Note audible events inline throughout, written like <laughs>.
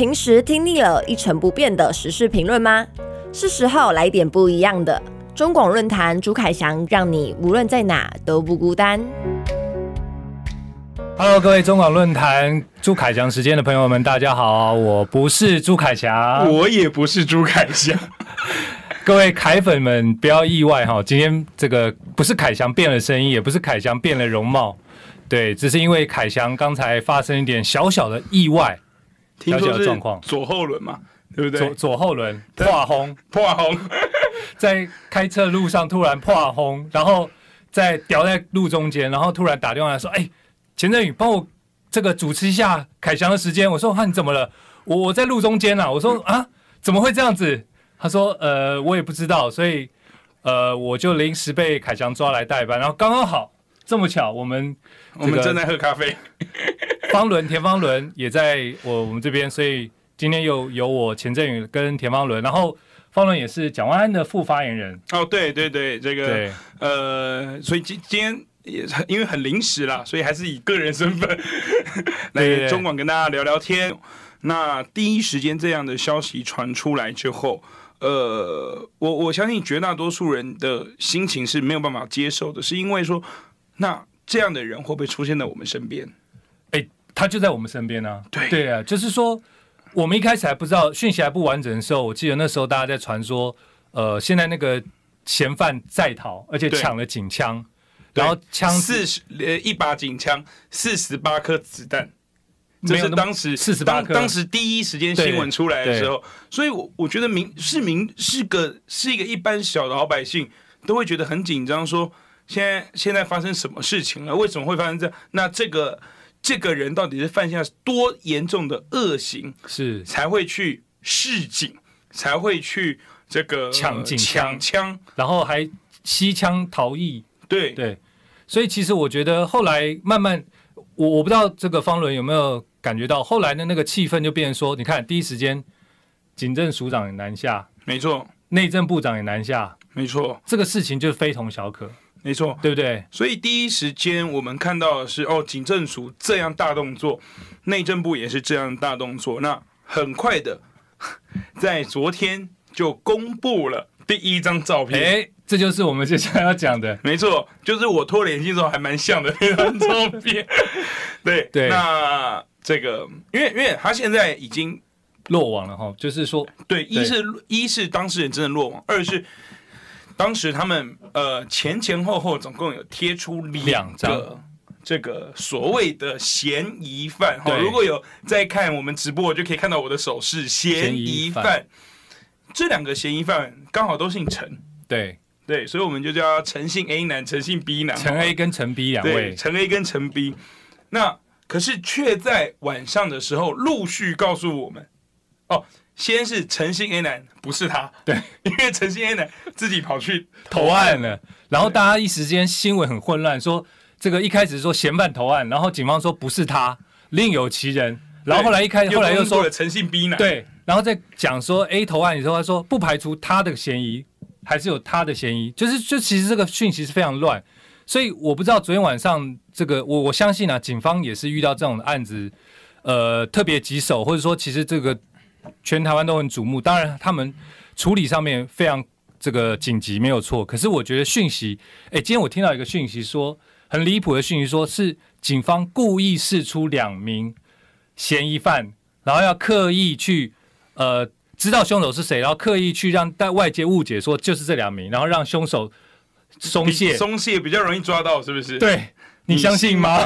平时听腻了一成不变的时事评论吗？是时候来点不一样的。中广论坛朱凯翔，让你无论在哪都不孤单。Hello，各位中广论坛朱凯翔时间的朋友们，大家好，我不是朱凯翔，我也不是朱凯翔。<laughs> 各位凯粉们不要意外哈，今天这个不是凯翔变了声音，也不是凯翔变了容貌，对，只是因为凯翔刚才发生一点小小的意外，小小的状况，左后轮嘛，对不对？左左后轮破轰破轰，<laughs> 在开车路上突然破轰，然后在掉在路中间，然后突然打电话来说：“哎，钱振宇，帮我这个主持一下凯翔的时间。”我说：“哈，你怎么了？我我在路中间啊。”我说：“啊，怎么会这样子？”他说：“呃，我也不知道，所以呃，我就临时被凯翔抓来代班，然后刚刚好这么巧，我们我们正在喝咖啡，方伦田方伦也在我我们这边，所以今天又有我钱振宇跟田方伦，然后方伦也是蒋万安的副发言人。哦，对对对，这个对呃，所以今今天也因为很临时啦，所以还是以个人身份 <laughs> 来中广跟大家聊聊天。那第一时间这样的消息传出来之后。呃，我我相信绝大多数人的心情是没有办法接受的，是因为说，那这样的人会不会出现在我们身边？哎，他就在我们身边呢、啊。对对啊，就是说，我们一开始还不知道讯息还不完整的时候，我记得那时候大家在传说，呃，现在那个嫌犯在逃，而且抢了警枪，然后枪四十呃一把警枪，四十八颗子弹。这是当时四十八，当时第一时间新闻出来的时候，所以我我觉得民市民是个是一个一般小的老百姓都会觉得很紧张，说现在现在发生什么事情了？为什么会发生这样？那这个这个人到底是犯下多严重的恶行，是。才会去示警，才会去这个抢警抢枪，然后还吸枪逃逸？对。对，所以其实我觉得后来慢慢，我我不知道这个方伦有没有。感觉到后来的那个气氛就变成说，你看第一时间，警政署长也南下，没错，内政部长也南下，没错，这个事情就非同小可，没错，对不对？所以第一时间我们看到的是，哦，警政署这样大动作，内政部也是这样大动作，那很快的，<laughs> 在昨天就公布了第一张照片，哎，这就是我们接下来要讲的，没错，就是我脱脸镜之后还蛮像的那张照片，<laughs> 对对，那。这个，因为因为他现在已经落网了哈，就是说，对，一是一是当事人真的落网，二是当时他们呃前前后后总共有贴出两个这个所谓的嫌疑犯哈，如果有在看我们直播，就可以看到我的手势，嫌疑犯，这两个嫌疑犯刚好都姓陈，对。对，所以我们就叫陈姓 A 男，陈姓 B 男，陈 A 跟陈 B 两位，陈 A 跟陈 B，那。可是却在晚上的时候陆续告诉我们，哦，先是陈姓 A 男不是他，对，因为陈姓 A 男自己跑去投案了，然后大家一时间新闻很混乱，说这个一开始说嫌犯投案，然后警方说不是他，另有其人，然后后来一开始后来又说陈信 B 男，对，然后再讲说 A 投案的时候，他说不排除他的嫌疑，还是有他的嫌疑，就是就其实这个讯息是非常乱。所以我不知道昨天晚上这个，我我相信啊，警方也是遇到这种案子，呃，特别棘手，或者说其实这个全台湾都很瞩目。当然，他们处理上面非常这个紧急，没有错。可是我觉得讯息，哎，今天我听到一个讯息说很离谱的讯息，说是警方故意释出两名嫌疑犯，然后要刻意去呃知道凶手是谁，然后刻意去让带外界误解说就是这两名，然后让凶手。松懈，松懈比较容易抓到，是不是？对，你相信吗？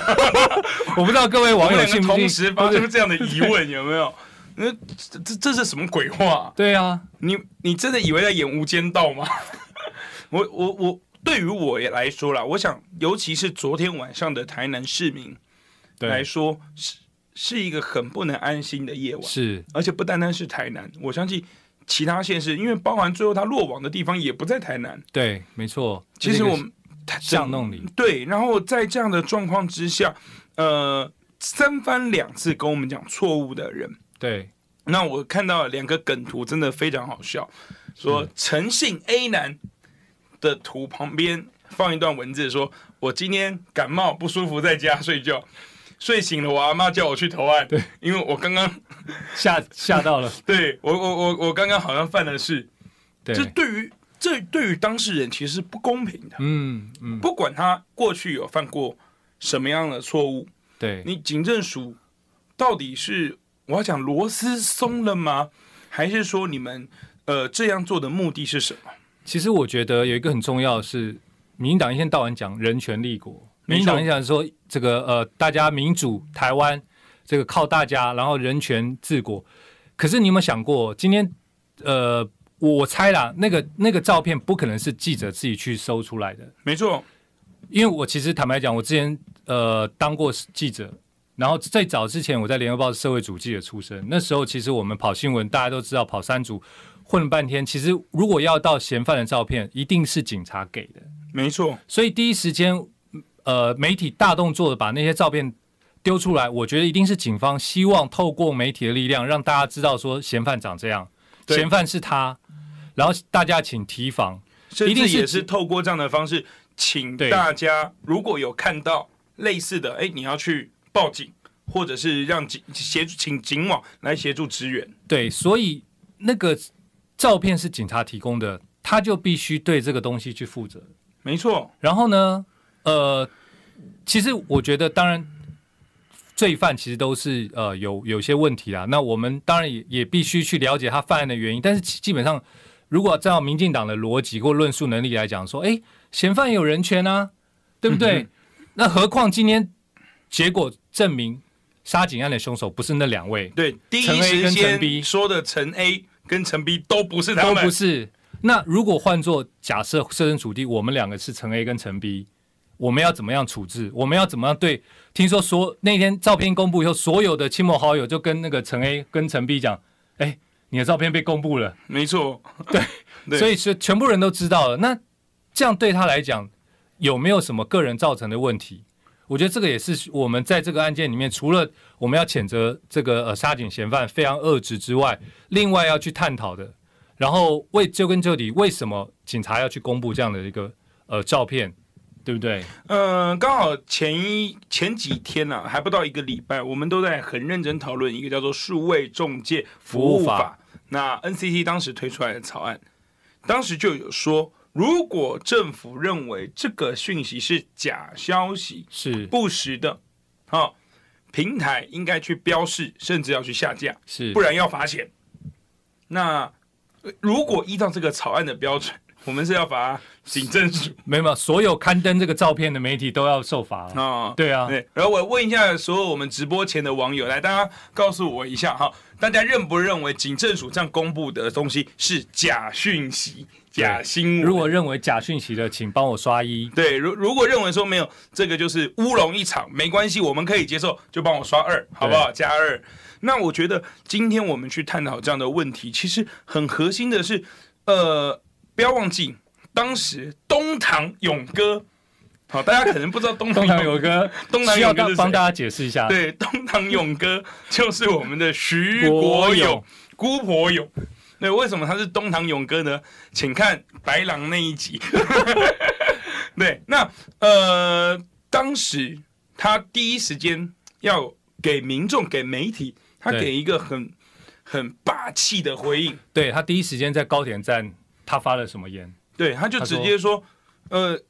<laughs> 我不知道各位网友信不信。同时发出这样的疑问，有没有？那这这这是什么鬼话？对啊，你你真的以为在演《无间道》吗？<laughs> 我我我，对于我也来说啦，我想，尤其是昨天晚上的台南市民来说，是是一个很不能安心的夜晚。是，而且不单单是台南，我相信。其他县市，因为包含最后他落网的地方也不在台南。对，没错。其实我们巷弄里。对，然后在这样的状况之下，呃，三番两次跟我们讲错误的人。对。那我看到两个梗图，真的非常好笑。说诚信 A 男的图旁边放一段文字说，说我今天感冒不舒服，在家睡觉。睡醒了，我阿妈叫我去投案，对，因为我刚刚 <laughs> 吓吓到了，<laughs> 对我我我我刚刚好像犯了事，对，这对于这对于当事人其实是不公平的，嗯嗯，不管他过去有犯过什么样的错误，对，你警政署到底是我要讲螺丝松了吗？还是说你们呃这样做的目的是什么？其实我觉得有一个很重要的是，民进党一天到晚讲人权立国，民进党一讲说这个呃大家民主台湾这个靠大家，然后人权治国。可是你有没有想过，今天呃我猜啦，那个那个照片不可能是记者自己去搜出来的。没错，因为我其实坦白讲，我之前呃当过记者，然后最早之前我在联合报社会主记者出身，那时候其实我们跑新闻，大家都知道跑三组。混了半天，其实如果要到嫌犯的照片，一定是警察给的，没错。所以第一时间，呃，媒体大动作的把那些照片丢出来，我觉得一定是警方希望透过媒体的力量，让大家知道说嫌犯长这样，嫌犯是他，然后大家请提防，一定也是透过这样的方式，请大家如果有看到类似的，哎，你要去报警，或者是让警协助请警网来协助支援。对，所以那个。照片是警察提供的，他就必须对这个东西去负责。没错。然后呢，呃，其实我觉得，当然，罪犯其实都是呃有有些问题啦。那我们当然也也必须去了解他犯案的原因。但是基本上，如果照民进党的逻辑或论述能力来讲，说，哎，嫌犯有人权啊，对不对？嗯、<laughs> 那何况今天结果证明杀警案的凶手不是那两位，对，第一时间说的陈 A。跟陈 B 都不是他们，都不是。那如果换做假设设身处地，我们两个是陈 A 跟陈 B，我们要怎么样处置？我们要怎么样对？听说说那天照片公布以后，所有的亲朋好友就跟那个陈 A 跟陈 B 讲：“哎，你的照片被公布了。”没错，<laughs> 对，<laughs> 对，所以是全部人都知道了。那这样对他来讲有没有什么个人造成的问题？我觉得这个也是我们在这个案件里面，除了我们要谴责这个呃杀警嫌犯非常恶质之外，另外要去探讨的，然后为究根究底，为什么警察要去公布这样的一个呃照片，对不对？嗯、呃，刚好前一前几天呢、啊，还不到一个礼拜，我们都在很认真讨论一个叫做数位中介服务法。务法那 NCT 当时推出来的草案，当时就有说。如果政府认为这个讯息是假消息，是不实的，好、哦，平台应该去标示，甚至要去下架，是不然要罚钱。那如果依照这个草案的标准，<laughs> 我们是要罚警政署，<laughs> 没有，所有刊登这个照片的媒体都要受罚啊、哦。对啊，对。然后我问一下所有我们直播前的网友，来，大家告诉我一下哈，大家认不认为警政署这样公布的东西是假讯息？假新闻，如果认为假讯息的，请帮我刷一。对，如如果认为说没有这个就是乌龙一场，没关系，我们可以接受，就帮我刷二，好不好？加二。那我觉得今天我们去探讨这样的问题，其实很核心的是，呃，不要忘记当时东堂勇哥，好，大家可能不知道东堂勇哥，东堂勇哥帮大家解释一下，对，东堂勇哥就是我们的徐国勇姑婆勇。对，为什么他是东堂勇哥呢？请看白狼那一集。<laughs> 对，那呃，当时他第一时间要给民众、给媒体，他给一个很很霸气的回应。对，他第一时间在高铁站，他发了什么言？对，他就直接说，说呃，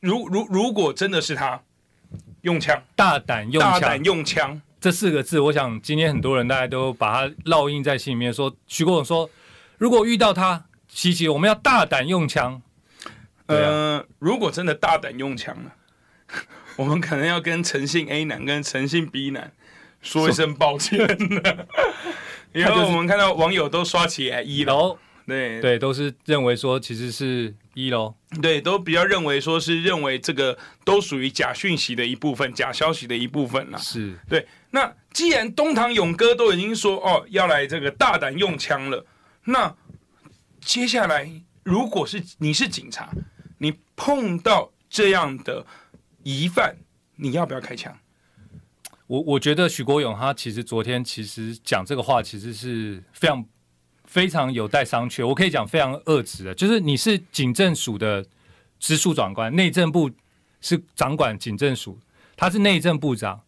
如如如果真的是他用枪，大胆用枪，大胆用枪这四个字，我想今天很多人大家都把它烙印在心里面。说徐国勇说。如果遇到他，琪琪，我们要大胆用枪。啊、呃，如果真的大胆用枪了，<laughs> 我们可能要跟诚信 A 男跟诚信 B 男说一声抱歉了。<laughs> 因为我们看到网友都刷起来一楼，对对，都是认为说其实是一喽，对，都比较认为说是认为这个都属于假讯息的一部分，假消息的一部分了。是对。那既然东堂勇哥都已经说哦要来这个大胆用枪了。那接下来，如果是你是警察，你碰到这样的疑犯，你要不要开枪？我我觉得许国勇他其实昨天其实讲这个话，其实是非常非常有待商榷。我可以讲非常恶质的，就是你是警政署的直属长官，内政部是掌管警政署，他是内政部长，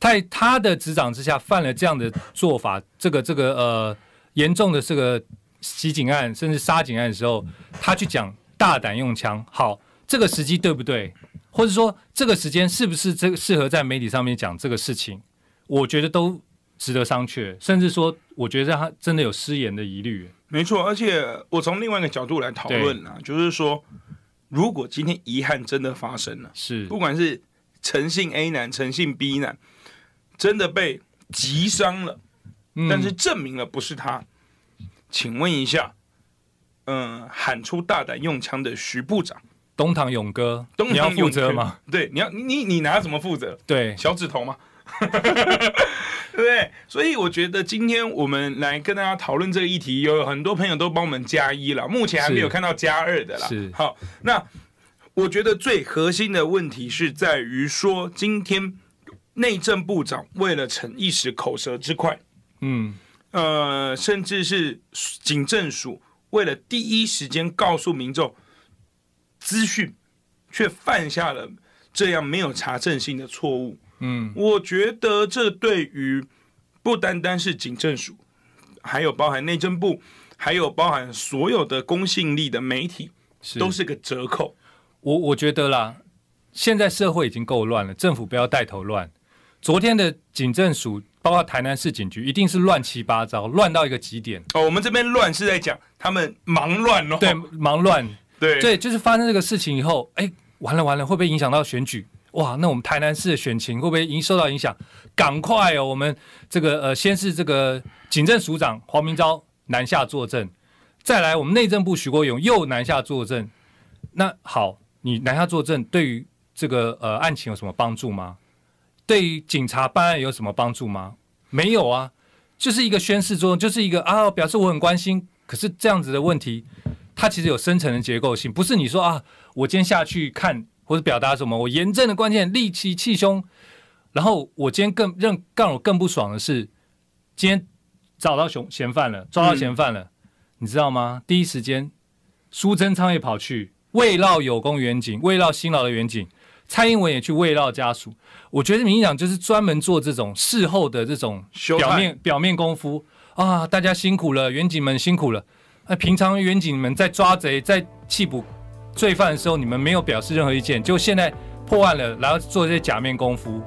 在他的执掌之下犯了这样的做法，这个这个呃严重的这个袭警案甚至杀警案的时候，他去讲大胆用枪，好，这个时机对不对？或者说这个时间是不是这个适合在媒体上面讲这个事情？我觉得都值得商榷，甚至说，我觉得他真的有失言的疑虑。没错，而且我从另外一个角度来讨论啊，就是说，如果今天遗憾真的发生了，是不管是诚信 A 男、诚信 B 男，真的被击伤了，嗯，但是证明了不是他，请问一下，嗯、呃，喊出大胆用枪的徐部长。东堂勇哥，东堂你要负责吗？对，你要你你你拿什么负责？对，小指头吗？<laughs> 对，所以我觉得今天我们来跟大家讨论这个议题，有很多朋友都帮我们加一了，目前还没有看到加二的啦。是，好，那我觉得最核心的问题是在于说，今天内政部长为了逞一时口舌之快，嗯，呃，甚至是警政署为了第一时间告诉民众。资讯却犯下了这样没有查证性的错误。嗯，我觉得这对于不单单是警政署，还有包含内政部，还有包含所有的公信力的媒体，都是个折扣。我我觉得啦，现在社会已经够乱了，政府不要带头乱。昨天的警政署，包括台南市警局，一定是乱七八糟，乱到一个极点。哦，我们这边乱是在讲他们忙乱哦，对，忙乱。对，对，就是发生这个事情以后，哎，完了完了，会不会影响到选举？哇，那我们台南市的选情会不会已经受到影响？赶快哦，我们这个呃，先是这个警政署长黄明昭南下坐镇，再来我们内政部许国勇又南下坐镇。那好，你南下坐镇，对于这个呃案情有什么帮助吗？对于警察办案有什么帮助吗？没有啊，就是一个宣示作用，就是一个啊，表示我很关心。可是这样子的问题。它其实有深层的结构性，不是你说啊，我今天下去看或者表达什么，我严正的关键利器气胸，然后我今天更让让我更不爽的是，今天找到嫌嫌犯了，抓到嫌犯了，嗯、你知道吗？第一时间苏贞昌也跑去慰劳有功远景，慰劳辛劳的远景，蔡英文也去慰劳家属。我觉得民进党就是专门做这种事后的这种表面表面功夫啊，大家辛苦了，远警们辛苦了。那平常远警们在抓贼、在缉捕罪犯的时候，你们没有表示任何意见，就现在破案了，然后做这些假面功夫，